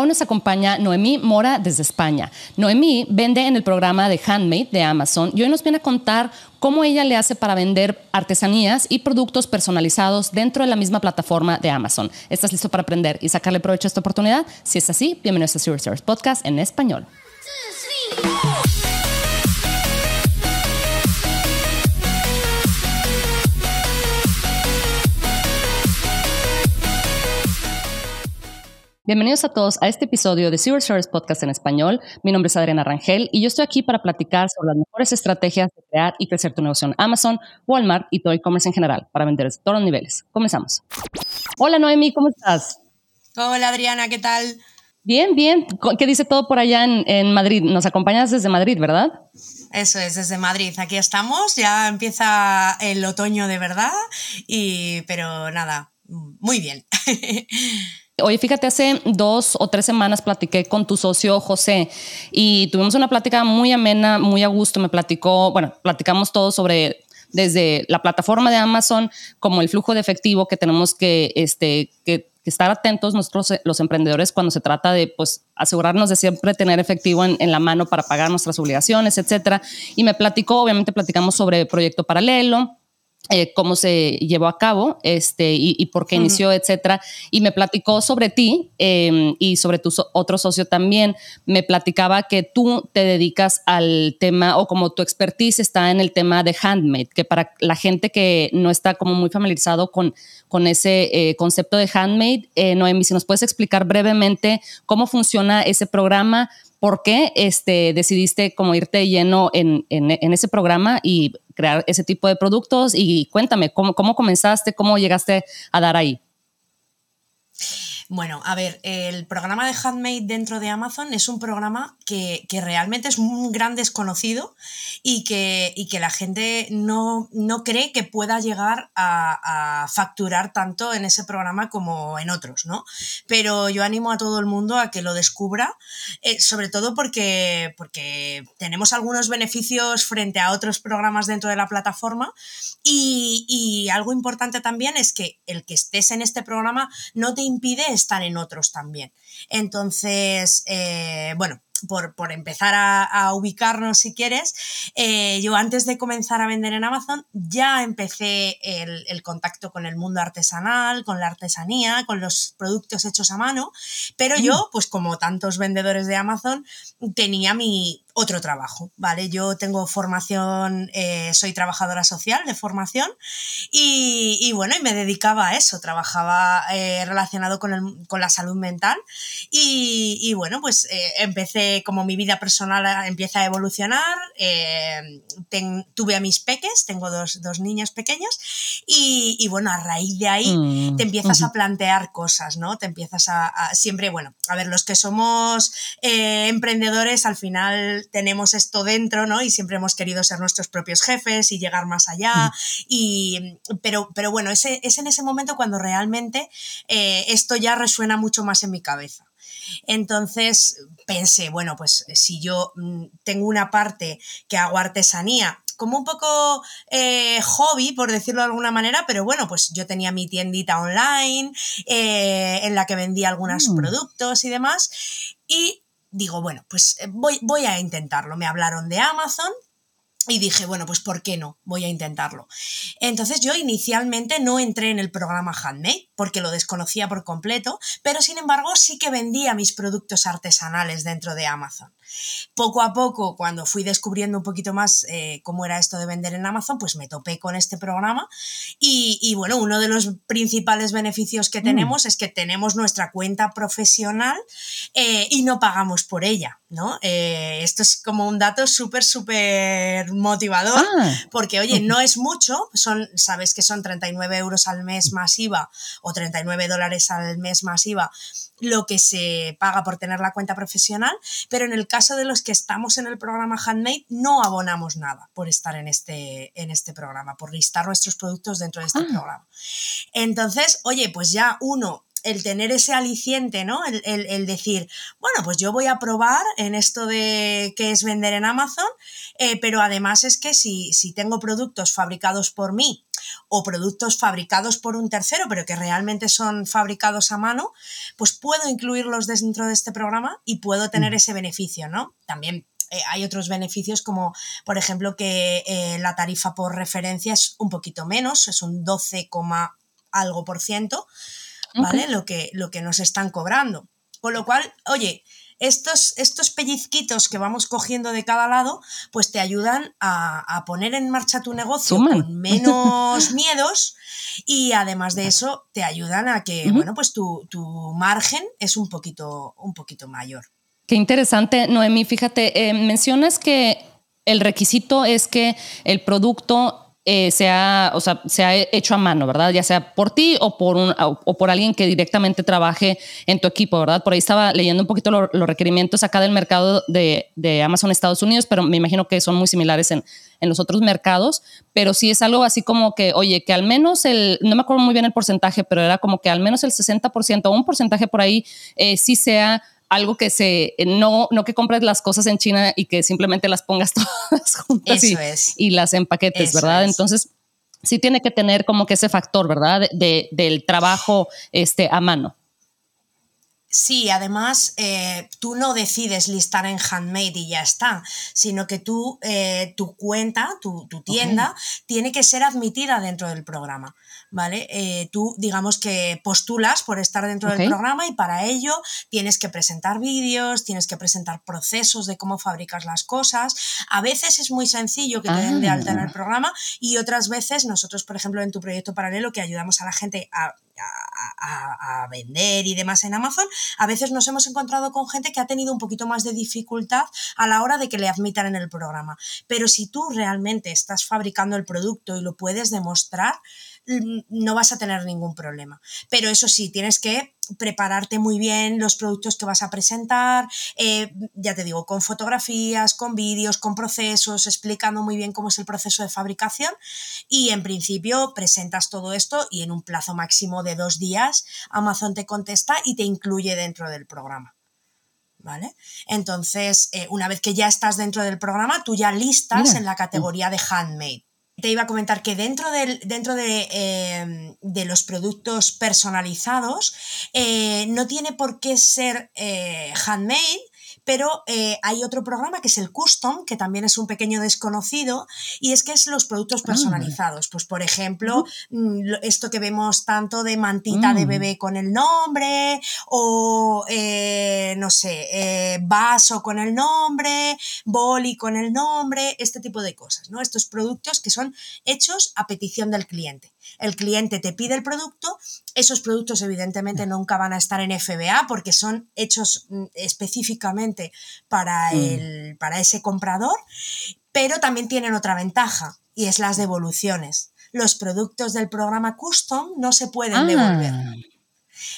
Hoy nos acompaña Noemí Mora desde España. Noemí vende en el programa de Handmade de Amazon y hoy nos viene a contar cómo ella le hace para vender artesanías y productos personalizados dentro de la misma plataforma de Amazon. ¿Estás listo para aprender y sacarle provecho a esta oportunidad? Si es así, bienvenidos a Service Podcast en español. Bienvenidos a todos a este episodio de Zero Service Podcast en español. Mi nombre es Adriana Rangel y yo estoy aquí para platicar sobre las mejores estrategias de crear y crecer tu negocio en Amazon, Walmart y todo e-commerce en general para vender todos los niveles. Comenzamos. Hola Noemi, ¿cómo estás? Hola Adriana, ¿qué tal? Bien, bien. ¿Qué dice todo por allá en, Madrid? Nos acompañas desde Madrid, ¿verdad? Eso es, desde Madrid. Aquí estamos, ya empieza el otoño de verdad, y, pero nada, muy bien. Oye, fíjate, hace dos o tres semanas platiqué con tu socio José y tuvimos una plática muy amena, muy a gusto. Me platicó, bueno, platicamos todo sobre desde la plataforma de Amazon como el flujo de efectivo que tenemos que, este, estar atentos nosotros los emprendedores cuando se trata de pues asegurarnos de siempre tener efectivo en, en la mano para pagar nuestras obligaciones, etcétera. Y me platicó, obviamente platicamos sobre proyecto paralelo, eh, cómo se llevó a cabo este, y, por qué inició, etcétera. Y me platicó sobre ti em, y sobre tu otro socio también. Me platicaba que tú te dedicas al tema o como tu expertise está en el tema de handmade, que para la gente que no está como muy familiarizado con, con ese eh, concepto de handmade, eh, Noemi, si nos puedes explicar brevemente cómo funciona ese programa, por qué este, decidiste como irte lleno en, en, ese programa y crear ese tipo de productos y cuéntame cómo, cómo comenzaste, cómo llegaste a dar ahí. Bueno, a ver, el programa de Handmade dentro de Amazon es un programa que, realmente es un gran desconocido y que, que la gente no, no, cree que pueda llegar a, facturar tanto en ese programa como en otros, ¿no? Pero yo animo a todo el mundo a que lo descubra, eh, sobre todo porque, porque tenemos algunos beneficios frente a otros programas dentro de la plataforma y, y algo importante también es que el que estés en este programa no te impide estar en otros también. Entonces, eh, bueno, por, empezar a, ubicarnos si quieres, eh, yo antes de comenzar a vender en Amazon ya empecé el, contacto con el mundo artesanal, con la artesanía, con los productos hechos a mano, pero yo, mm. pues como tantos vendedores de Amazon, tenía mi otro trabajo, ¿vale? Yo tengo formación, eh, soy trabajadora social de formación y, bueno, y me dedicaba a eso, trabajaba eh, relacionado con, la salud mental y, bueno, pues eh, como mi vida personal empieza a evolucionar, tuve a mis peques, tengo dos, niños pequeños y, bueno, a raíz de ahí mm, te empiezas a plantear cosas, ¿no? Te empiezas a siempre, bueno, a ver, los que somos emprendedores al final tenemos esto dentro, ¿no? Y siempre hemos querido ser nuestros propios jefes y llegar más allá. Mm. Y, pero, pero bueno, es, es en ese momento cuando realmente eh, esto ya resuena mucho más en mi cabeza. Entonces pensé, bueno, pues si yo mm, tengo una parte que hago artesanía, como un poco eh, hobby, por decirlo de alguna manera, pero bueno, pues yo tenía mi tiendita online eh, en la que vendía algunos mm. productos y demás. Y digo, bueno, pues eh, voy, voy a intentarlo. Me hablaron de Amazon, y dije, bueno, pues ¿por qué no? Voy a intentarlo. Entonces yo inicialmente no entré en el programa Handmade porque lo desconocía por completo, pero sin embargo sí que vendía mis productos artesanales dentro de Amazon. Poco a poco, cuando fui descubriendo un poquito más eh, cómo era esto de vender en Amazon, pues me topé con este programa y, bueno, uno de los principales beneficios que mm. tenemos es que tenemos nuestra cuenta profesional eh, y no pagamos por ella, ¿no? Eh, esto es como un dato súper, súper motivador ah. porque, oye, no es mucho, son, sabes que son 39 euros al mes masiva o 39 dólares al mes masiva lo que se paga por tener la cuenta profesional, pero en el caso de los que estamos en el programa Handmade no abonamos nada por estar en este, en este programa, por listar nuestros productos dentro de este ah. programa. Entonces, oye, pues ya uno el tener ese aliciente, ¿no? El, decir, bueno, pues yo voy a probar en esto de que es vender en Amazon, eh, pero además es que si, si tengo productos fabricados por mí o productos fabricados por un tercero, pero que realmente son fabricados a mano, pues puedo incluirlos dentro de este programa y puedo tener mm. ese beneficio, ¿no? También eh, hay otros beneficios como, por ejemplo, que eh, la tarifa por referencia es un poquito menos, es un 12, algo por ciento, ¿vale? Lo, que, lo que nos están cobrando. Con lo cual, oye, estos, estos pellizquitos que vamos cogiendo de cada lado, pues te ayudan a, poner en marcha tu negocio con menos miedos y además de eso te ayudan a que, bueno, pues tu, tu, margen es un poquito, un poquito mayor. Qué interesante, Noemí. Fíjate, eh, mencionas que el requisito es que el producto eh, sea, o sea, sea hecho a mano, ¿verdad? Ya sea por ti o por, un, o, por alguien que directamente trabaje en tu equipo, ¿verdad? Por ahí estaba leyendo un poquito los requerimientos acá del mercado de, de, Amazon Estados Unidos, pero me imagino que son muy similares en, en, los otros mercados, pero sí es algo así como que, oye, que al menos el, no me acuerdo muy bien el porcentaje, pero era como que al menos el 60% o un porcentaje por ahí eh, sí sea algo que se, no, no que compres las cosas en China y que simplemente las pongas todas juntas y, y, las empaquetes, ¿verdad? Entonces, sí tiene que tener como que ese factor, ¿verdad? De, del trabajo este, a mano. Sí, además eh, tú no decides listar en handmade y ya está, sino que tú, eh, tu cuenta, tu, tienda, tiene que ser admitida dentro del programa. ¿vale? Eh, tú, digamos que postulas por estar dentro del programa y para ello tienes que presentar vídeos, tienes que presentar procesos de cómo fabricas las cosas. A veces es muy sencillo que te den de alta en el ah. programa y otras veces nosotros, por ejemplo, en tu proyecto paralelo que ayudamos a la gente a a, vender y demás en Amazon, a veces nos hemos encontrado con gente que ha tenido un poquito más de dificultad a la hora de que le admitan en el programa. Pero si tú realmente estás fabricando el producto y lo puedes demostrar, no vas a tener ningún problema. Pero eso sí, tienes que prepararte muy bien los productos que vas a presentar, eh, ya te digo, con fotografías, con vídeos, con procesos, explicando muy bien cómo es el proceso de fabricación y en principio presentas todo esto y en un plazo máximo de dos días Amazon te contesta y te incluye dentro del programa. ¿Vale? Entonces, eh, una vez que ya estás dentro del programa, tú ya listas en la categoría de handmade te iba a comentar que dentro, del, dentro de, em, los productos personalizados eh, no tiene por qué ser eh, handmade, pero eh, hay otro programa que es el Custom, que también es un pequeño desconocido, y es que es los productos ah. personalizados. Pues, por ejemplo, mm, esto que vemos tanto de mantita de mm. bebé con el nombre, o eh, no sé, eh, vaso con el nombre, boli con el nombre, este tipo de cosas, ¿no? Estos productos que son hechos a petición del cliente el cliente te pide el producto, esos productos evidentemente nunca van a estar en FBA porque son hechos mm, específicamente para, mm. el, para ese comprador, pero también tienen otra ventaja y es las devoluciones. Los productos del programa Custom no se pueden ah. devolver.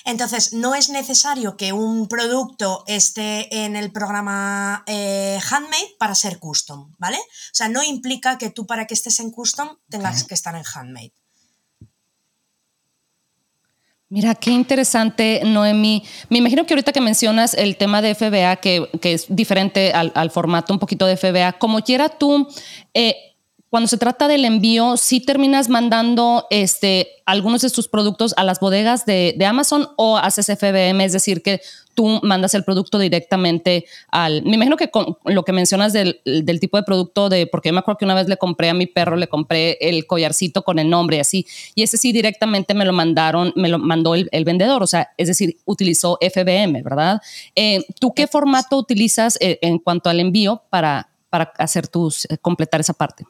Entonces, no es necesario que un producto esté en el programa eh, Handmade para ser custom, ¿vale? O sea, no implica que tú para que estés en custom tengas que estar en Handmade. Mira, qué interesante, Noemi. Me imagino que ahorita que mencionas el tema de FBA, que, es diferente al, formato un poquito de FBA, como quiera tú, eh, cuando se trata del envío, sí terminas mandando este, algunos de tus productos a las bodegas de, Amazon o haces FBM, es decir, que tú mandas el producto directamente al... Me imagino que con lo que mencionas del, tipo de producto, de porque yo me acuerdo que una vez le compré a mi perro, le compré el collarcito con el nombre así, y ese sí directamente me lo mandaron, me lo mandó el, vendedor, o sea, es decir, utilizó FBM, ¿verdad? Eh, ¿Tú qué formato utilizas eh, en cuanto al envío para, para hacer tus, eh, completar esa parte?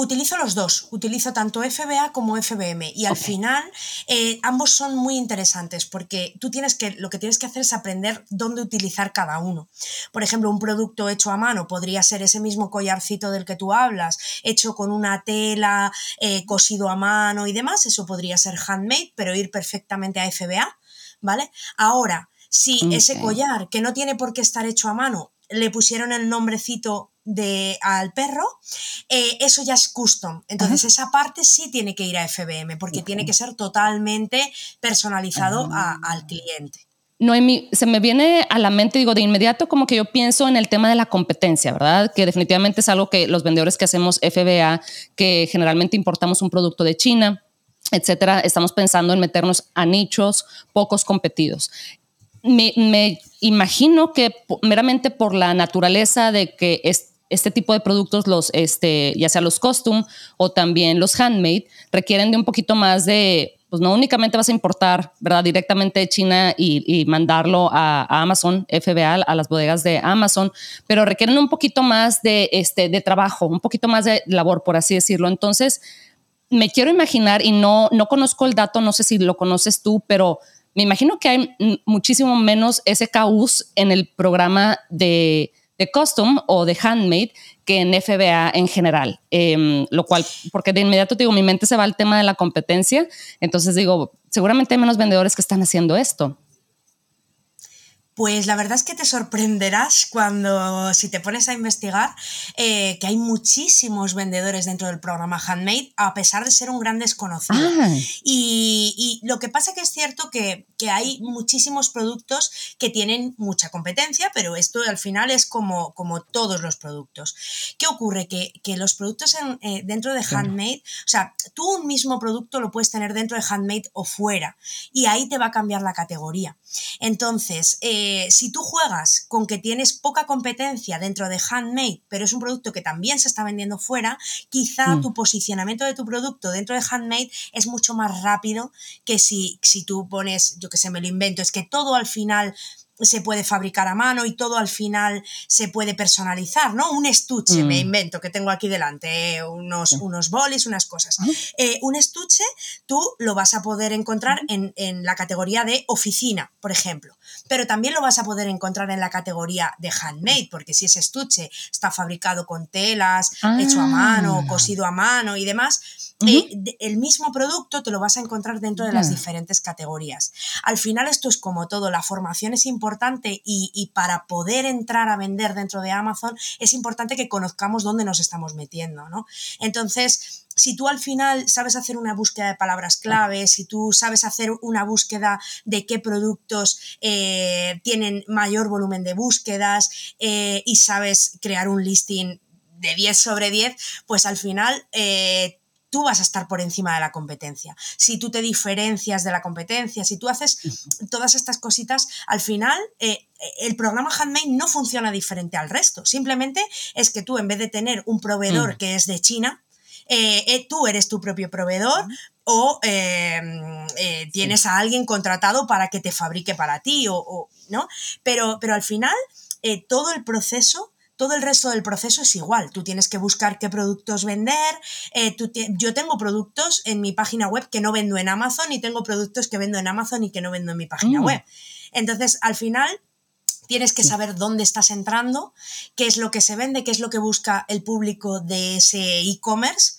Utilizo los dos, utilizo tanto FBA como FBM y al final eh, ambos son muy interesantes porque tú tienes que, lo que tienes que hacer es aprender dónde utilizar cada uno. Por ejemplo, un producto hecho a mano podría ser ese mismo collarcito del que tú hablas, hecho con una tela, eh, cosido a mano y demás, eso podría ser handmade, pero ir perfectamente a FBA, ¿vale? Ahora, si ese collar, que no tiene por qué estar hecho a mano, le pusieron el nombrecito de, al perro, eh, eso ya es custom. Entonces, esa parte sí tiene que ir a FBM, porque tiene que ser totalmente personalizado al cliente. Noemi, se me viene a la mente, digo, de inmediato como que yo pienso en el tema de la competencia, ¿verdad? Que definitivamente es algo que los vendedores que hacemos FBA, que generalmente importamos un producto de China, etcétera, estamos pensando en meternos a nichos pocos competidos. Me, imagino que meramente por la naturaleza de que este tipo de productos, los, este, ya sea los custom o también los handmade, requieren de un poquito más de pues no únicamente vas a importar, ¿verdad? Directamente de China y, mandarlo a, Amazon, FBA, a las bodegas de Amazon, pero requieren un poquito más de, este, de trabajo, un poquito más de labor, por así decirlo. Entonces, me quiero imaginar, y no, no conozco el dato, no sé si lo conoces tú, pero me imagino que hay muchísimo menos SKUs en el programa de, de custom o de handmade que en FBA en general. Em, lo cual, porque de inmediato digo, mi mente se va al tema de la competencia. Entonces digo, seguramente hay menos vendedores que están haciendo esto. Pues la verdad es que te sorprenderás cuando, si te pones a investigar, eh, que hay muchísimos vendedores dentro del programa Handmade, a pesar de ser un gran desconocido. Ah. Y, lo que pasa que es cierto que, hay muchísimos productos que tienen mucha competencia, pero esto al final es como, como todos los productos. ¿Qué ocurre? Que, los productos eh, dentro de Handmade, o sea, tú un mismo producto lo puedes tener dentro de Handmade o fuera, y ahí te va a cambiar la categoría. Entonces, eh, eh, si tú juegas con que tienes poca competencia dentro de handmade, pero es un producto que también se está vendiendo fuera, quizá mm. tu posicionamiento de tu producto dentro de handmade es mucho más rápido que si, si tú pones, yo que sé, me lo invento, es que todo al final se puede fabricar a mano y todo al final se puede personalizar, ¿no? Un estuche, me mm. invento, que tengo aquí delante, unos, unos bolis, unas cosas. Eh, un estuche tú lo vas a poder encontrar en, la categoría de oficina, por ejemplo, pero también lo vas a poder encontrar en la categoría de handmade, porque si ese estuche está fabricado con telas, hecho a mano, ah. cosido a mano y demás, eh, el mismo producto te lo vas a encontrar dentro de las diferentes categorías. Al final esto es como todo, la formación es importante y, para poder entrar a vender dentro de Amazon es importante que conozcamos dónde nos estamos metiendo, ¿no? Entonces, si tú al final sabes hacer una búsqueda de palabras clave, si tú sabes hacer una búsqueda de qué productos eh, tienen mayor volumen de búsquedas eh, y sabes crear un listing de 10 sobre 10, pues al final tú vas a estar por encima de la competencia. Si tú te diferencias de la competencia, si tú haces todas estas cositas, al final eh, el programa Handmade no funciona diferente al resto. Simplemente es que tú en vez de tener un proveedor mm. que es de China, eh, eh, tú eres tu propio proveedor o tienes a alguien contratado para que te fabrique para ti, o, ¿no? Pero, pero al final todo el proceso todo el resto del proceso es igual. Tú tienes que buscar qué productos vender. Eh, yo tengo productos en mi página web que no vendo en Amazon y tengo productos que vendo en Amazon y que no vendo en mi página mm. web. Entonces, al final, tienes que saber dónde estás entrando, qué es lo que se vende, qué es lo que busca el público de ese e-commerce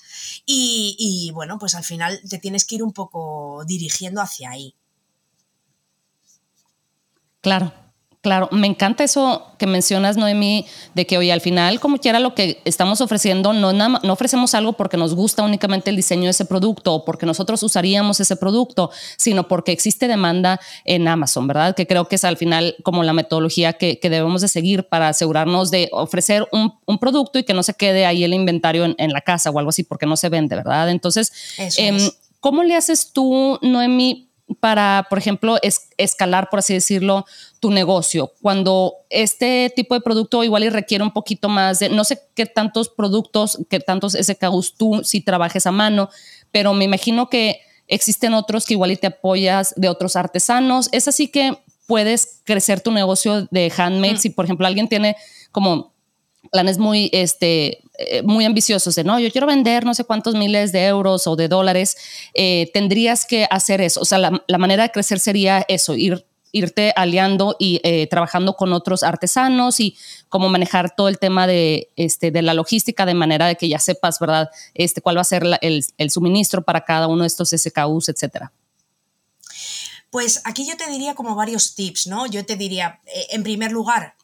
y, y, bueno, pues al final te tienes que ir un poco dirigiendo hacia ahí. Claro, Claro, me encanta eso que mencionas, Noemi, de que hoy al final, como quiera lo que estamos ofreciendo, no, no ofrecemos algo porque nos gusta únicamente el diseño de ese producto o porque nosotros usaríamos ese producto, sino porque existe demanda en Amazon, ¿verdad? Que creo que es al final como la metodología que, debemos de seguir para asegurarnos de ofrecer un, producto y que no se quede ahí el inventario en, la casa o algo así porque no se vende, ¿verdad? Entonces, em, ¿cómo le haces tú, Noemi? para, por ejemplo, escalar, por así decirlo, tu negocio? Cuando este tipo de producto igual y requiere un poquito más de, no sé qué tantos productos, qué tantos SKUs tú si trabajes a mano, pero me imagino que existen otros que igual y te apoyas de otros artesanos. Es así que puedes crecer tu negocio de handmade. Mm. Si, por ejemplo, alguien tiene como planes muy, este, eh, muy ambiciosos de, no, yo quiero vender no sé cuántos miles de euros o de dólares, eh, tendrías que hacer eso. O sea, la, manera de crecer sería eso, ir, irte aliando y eh, trabajando con otros artesanos y cómo manejar todo el tema de, este, de la logística de manera de que ya sepas, ¿verdad? Este, cuál va a ser el, el suministro para cada uno de estos SKUs, etcétera. Pues aquí yo te diría como varios tips, ¿no? Yo te diría, en primer lugar,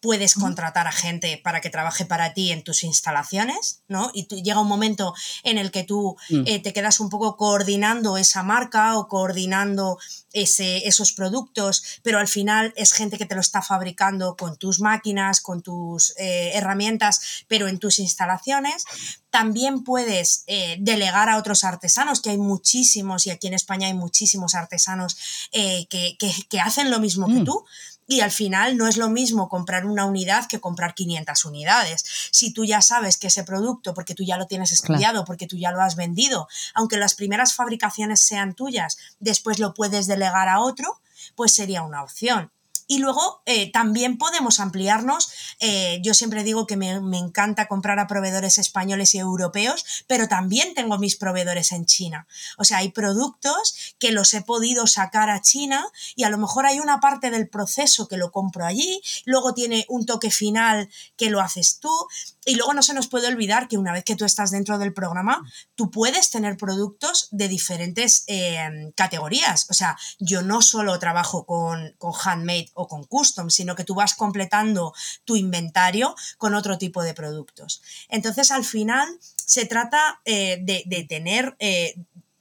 puedes contratar a gente para que trabaje para ti en tus instalaciones, ¿no? Y llega un momento en el que tú mm. eh, te quedas un poco coordinando esa marca o coordinando ese, esos productos, pero al final es gente que te lo está fabricando con tus máquinas, con tus eh, herramientas, pero en tus instalaciones. También puedes eh, delegar a otros artesanos, que hay muchísimos, y aquí en España hay muchísimos artesanos que, hacen lo mismo que mm. tú y al final no es lo mismo comprar una unidad que comprar 500 unidades. Si tú ya sabes que ese producto, porque tú ya lo tienes estudiado, porque tú ya lo has vendido, aunque las primeras fabricaciones sean tuyas, después lo puedes delegar a otro, pues sería una opción. Y luego eh, también podemos ampliarnos. Eh, yo siempre digo que me, me, encanta comprar a proveedores españoles y europeos, pero también tengo mis proveedores en China. O sea, hay productos que los he podido sacar a China y a lo mejor hay una parte del proceso que lo compro allí, luego tiene un toque final que lo haces tú. Y luego no se nos puede olvidar que una vez que tú estás dentro del programa, tú puedes tener productos de diferentes eh, categorías. O sea, yo no solo trabajo con, con handmade o con custom, sino que tú vas completando tu inventario con otro tipo de productos. Entonces, al final, se trata eh, de, tener... Eh,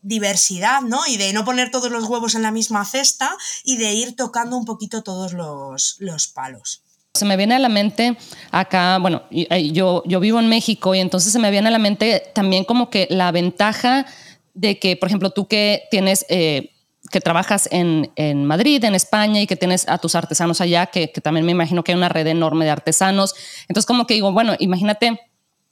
diversidad, ¿no? Y de no poner todos los huevos en la misma cesta y de ir tocando un poquito todos los, los palos. Se me viene a la mente acá, bueno, yo, yo vivo en México y entonces se me viene a la mente también como que la ventaja de que, por ejemplo, tú que tienes, eh, que trabajas en, en, Madrid, en España y que tienes a tus artesanos allá, que, también me imagino que hay una red enorme de artesanos. Entonces como que digo, bueno, imagínate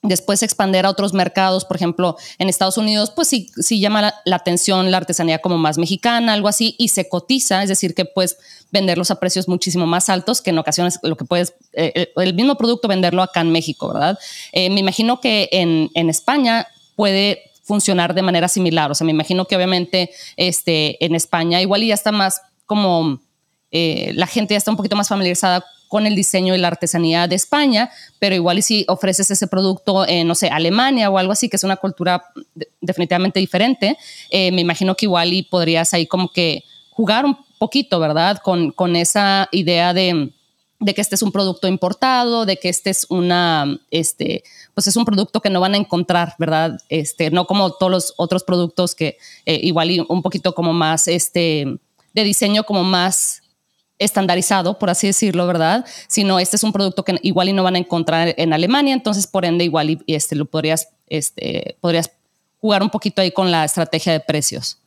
después expander a otros mercados, por ejemplo, en Estados Unidos, pues sí, sí llama la, atención la artesanía como más mexicana, algo así, y se cotiza, es decir, que puedes venderlos a precios muchísimo más altos que en ocasiones lo que puedes, eh, eh, el mismo producto venderlo acá en México, ¿verdad? Eh, me imagino que en, en España puede funcionar de manera similar, o sea, me imagino que obviamente este, en España igual ya está más como... la gente ya está un poquito más familiarizada con el diseño y la artesanía de España, pero igual y si ofreces ese producto en, no sé, Alemania o algo así, que es una cultura definitivamente diferente, eh, me imagino que igual y podrías ahí como que jugar un poquito, ¿verdad? Con, con esa idea de, de que este es un producto importado, de que este es una, este, pues es un producto que no van a encontrar, ¿verdad? Este, no como todos los otros productos que eh, igual y un poquito como más, este, de diseño como más estandarizado, por así decirlo, ¿verdad? Sino este es un producto que igual y no van a encontrar en Alemania, entonces por ende igual y este, lo podrías, este, podrías jugar un poquito ahí con la estrategia de precios.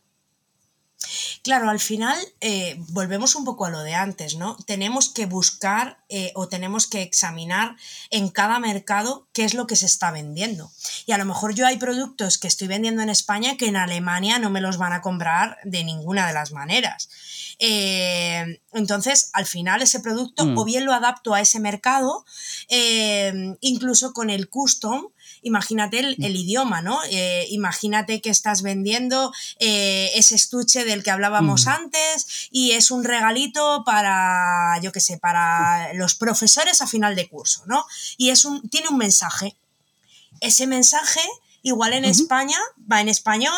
Claro, al final eh, volvemos un poco a lo de antes, ¿no? Tenemos que buscar eh, o tenemos que examinar en cada mercado qué es lo que se está vendiendo. Y a lo mejor yo hay productos que estoy vendiendo en España que en Alemania no me los van a comprar de ninguna de las maneras. Eh, entonces, al final ese producto mm. o bien lo adapto a ese mercado, incluso con el custom, imagínate el, idioma, ¿no? Eh, imagínate que estás vendiendo eh, ese estuche del que hablábamos antes y es un regalito para, yo qué sé, para los profesores a final de curso, ¿no? Y es un, tiene un mensaje. Ese mensaje, igual en España va en español,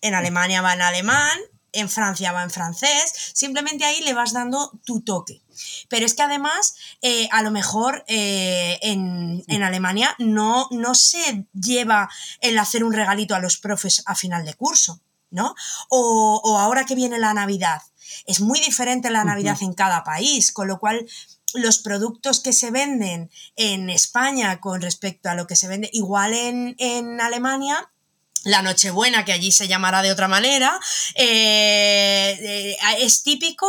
en Alemania va en alemán, en Francia va en francés, simplemente ahí le vas dando tu toque. Pero es que además, eh, a lo mejor eh, en, Alemania no, no se lleva el hacer un regalito a los profes a final de curso, ¿no? O, ahora que viene la Navidad. Es muy diferente la Navidad en cada país, con lo cual los productos que se venden en España con respecto a lo que se vende igual en, en Alemania la Nochebuena, que allí se llamará de otra manera, eh, eh, es típico,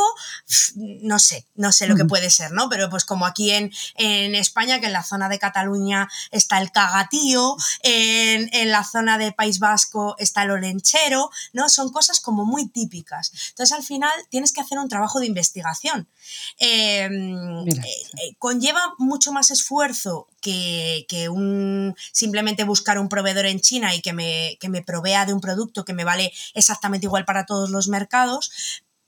no sé, no sé lo que puede ser, ¿no? Pero pues como aquí en, en España, que en la zona de Cataluña está el cagatío, en, en, la zona de País Vasco está el olenchero, ¿no? Son cosas como muy típicas. Entonces al final tienes que hacer un trabajo de investigación. Em, eh, conlleva mucho más esfuerzo que, que un, simplemente buscar un proveedor en China y que me que me provea de un producto que me vale exactamente igual para todos los mercados,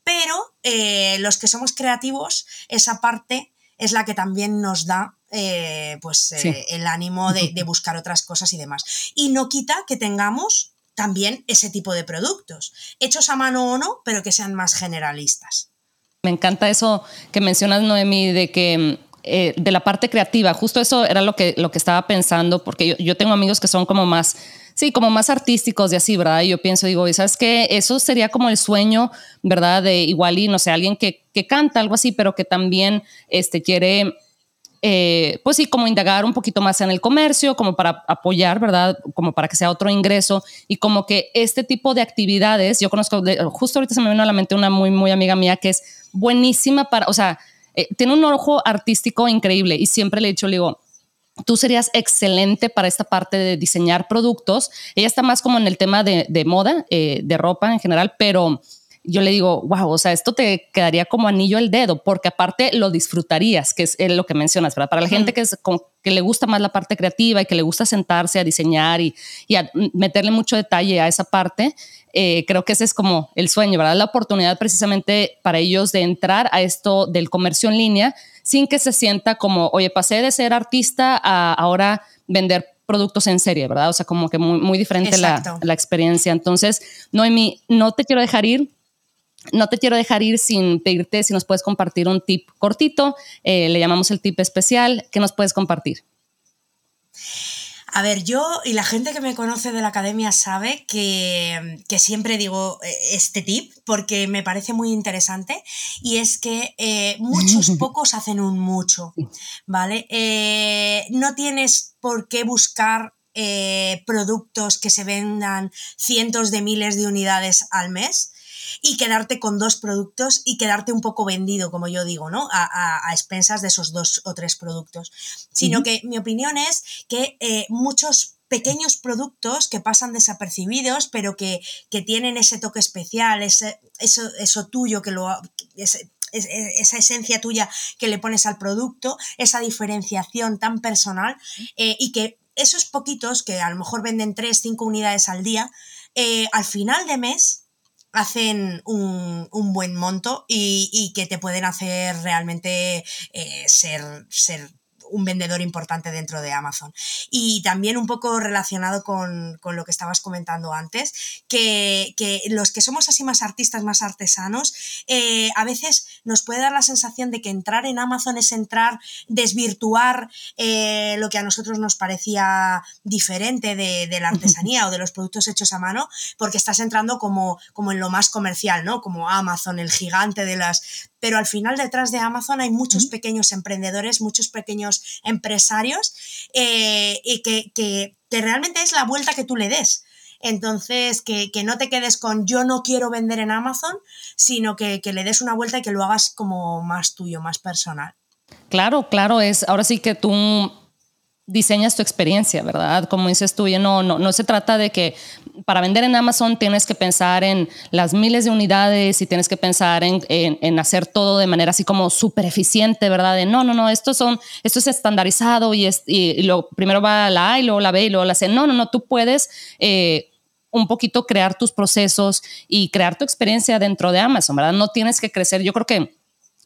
pero eh, los que somos creativos, esa parte es la que también nos da eh, pues, eh, el ánimo de, buscar otras cosas y demás. Y no quita que tengamos también ese tipo de productos, hechos a mano o no, pero que sean más generalistas. Me encanta eso que mencionas, Noemi, de que eh, de la parte creativa. Justo eso era lo que, lo que estaba pensando, porque yo, yo tengo amigos que son como más sí, como más artísticos y así, ¿verdad? Y yo pienso, digo, ¿sabes qué? Eso sería como el sueño, ¿verdad? De igual y, no sé, alguien que, que canta algo así, pero que también este, quiere eh, pues sí, como indagar un poquito más en el comercio, como para apoyar, ¿verdad? Como para que sea otro ingreso y como que este tipo de actividades, yo conozco, justo ahorita se me vino a la mente una muy, muy amiga mía que es buenísima para, o sea, eh, tiene un ojo artístico increíble y siempre le he dicho, le digo, tú serías excelente para esta parte de diseñar productos. Ella está más como en el tema de, moda, eh, de ropa en general, pero yo le digo, wow, o sea, esto te quedaría como anillo al dedo, porque aparte lo disfrutarías, que es lo que mencionas, ¿verdad? Para la gente que, es, que le gusta más la parte creativa y que le gusta sentarse a diseñar y, a meterle mucho detalle a esa parte, eh, creo que ese es como el sueño, ¿verdad? La oportunidad precisamente para ellos de entrar a esto del comercio en línea sin que se sienta como, oye, pasé de ser artista a ahora vender productos en serie, ¿verdad? O sea, como que muy, muy diferente la, la, experiencia. Entonces, Noemi, no te quiero dejar ir no te quiero dejar ir sin pedirte si nos puedes compartir un tip cortito. Eh, le llamamos el tip especial. ¿Qué nos puedes compartir? A ver, yo y la gente que me conoce de la academia sabe que, siempre digo eh, este tip porque me parece muy interesante y es que eh, muchos pocos hacen un mucho, ¿vale? no tienes por qué buscar productos que se vendan cientos de miles de unidades al mes y quedarte con dos productos y quedarte un poco vendido, como yo digo, ¿no? A, expensas de esos dos o tres productos. Sino que mi opinión es que eh, muchos pequeños productos que pasan desapercibidos, pero que, tienen ese toque especial, ese, eso, eso tuyo, que lo, esa esencia tuya que le pones al producto, esa diferenciación tan personal eh, y que esos poquitos que a lo mejor venden tres, cinco unidades al día, eh, al final de mes hacen un, buen monto y, que te pueden hacer realmente eh, ser, ser un vendedor importante dentro de Amazon. Y también un poco relacionado con, lo que estabas comentando antes, que, los que somos así más artistas, más artesanos, eh, a veces nos puede dar la sensación de que entrar en Amazon es entrar, desvirtuar eh, lo que a nosotros nos parecía diferente de, la artesanía o de los productos hechos a mano, porque estás entrando como, como en lo más comercial, ¿no? Como Amazon, el gigante de las pero al final detrás de Amazon hay muchos pequeños emprendedores, muchos pequeños empresarios eh, y que, realmente es la vuelta que tú le des. Entonces, que, no te quedes con yo no quiero vender en Amazon, sino que, que, le des una vuelta y que lo hagas como más tuyo, más personal. Claro, claro, es ahora sí que tú diseñas tu experiencia, ¿verdad? Como dices tú, no, no, no se trata de que para vender en Amazon tienes que pensar en las miles de unidades y tienes que pensar en, en, hacer todo de manera así como súper eficiente, ¿verdad? De no, no, no, esto, son, esto es estandarizado y, es, y, lo, primero va la A y luego la B y luego la C. No, no, no, tú puedes... Eh, un poquito crear tus procesos y crear tu experiencia dentro de Amazon, ¿verdad? No tienes que crecer. Yo creo que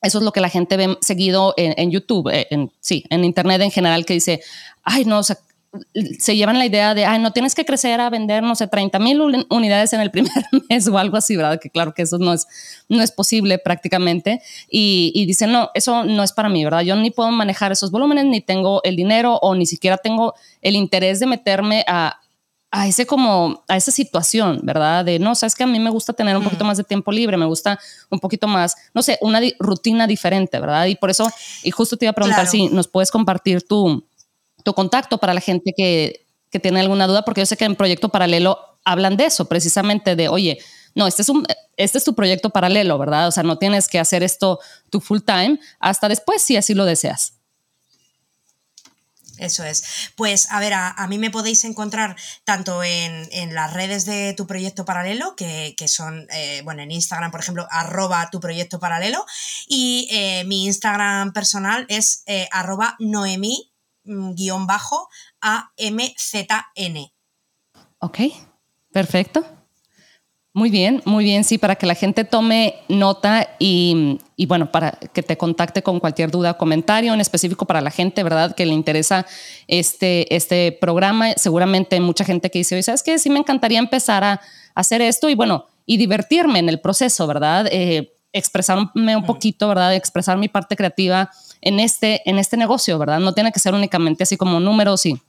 eso es lo que la gente ve seguido en, YouTube, eh, en, sí, en Internet en general, que dice, ay, no, o sea, se llevan la idea de, ay, no tienes que crecer a vender, no sé, 30 mil unidades en el primer mes o algo así, ¿verdad? Que claro que eso no es, no es posible prácticamente. Y, y dicen, no, eso no es para mí, ¿verdad? Yo ni puedo manejar esos volúmenes, ni tengo el dinero o ni siquiera tengo el interés de meterme a, a ese como, a esa situación, ¿verdad? De, no, sabes que a mí me gusta tener un poquito más de tiempo libre, me gusta un poquito más, no sé, una rutina diferente, ¿verdad? Y por eso, y justo te iba a preguntar si nos puedes compartir tu, tu contacto para la gente que, que tiene alguna duda, porque yo sé que en Proyecto Paralelo hablan de eso, precisamente de, oye, no, este es, un, este es tu proyecto paralelo, ¿verdad? O sea, no tienes que hacer esto tu full time hasta después si así lo deseas. Eso es. Pues a ver, a, mí me podéis encontrar tanto en, las redes de tu proyecto paralelo, que, son, eh, bueno, en Instagram, por ejemplo, arroba tu proyecto paralelo, y eh, mi Instagram personal es eh, arroba noemí mm. Ok, perfecto. Muy bien, muy bien, sí, para que la gente tome nota y, bueno, para que te contacte con cualquier duda o comentario en específico para la gente, ¿verdad? Que le interesa este, este programa. Seguramente mucha gente que dice, oye, ¿sabes qué? Sí me encantaría empezar a, hacer esto y bueno, y divertirme en el proceso, ¿verdad? Eh, expresarme un poquito, ¿verdad? Expresar mi parte creativa en este, en este negocio, ¿verdad? No tiene que ser únicamente así como números y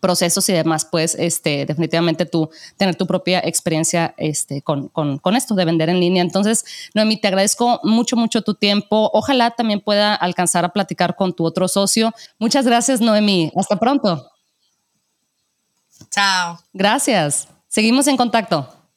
procesos y demás, pues este, definitivamente tú tener tu propia experiencia este, con, con, con, esto de vender en línea. Entonces, Noemi, te agradezco mucho, mucho tu tiempo. Ojalá también pueda alcanzar a platicar con tu otro socio. Muchas gracias, Noemi. Hasta pronto. Chao. Gracias. Seguimos en contacto.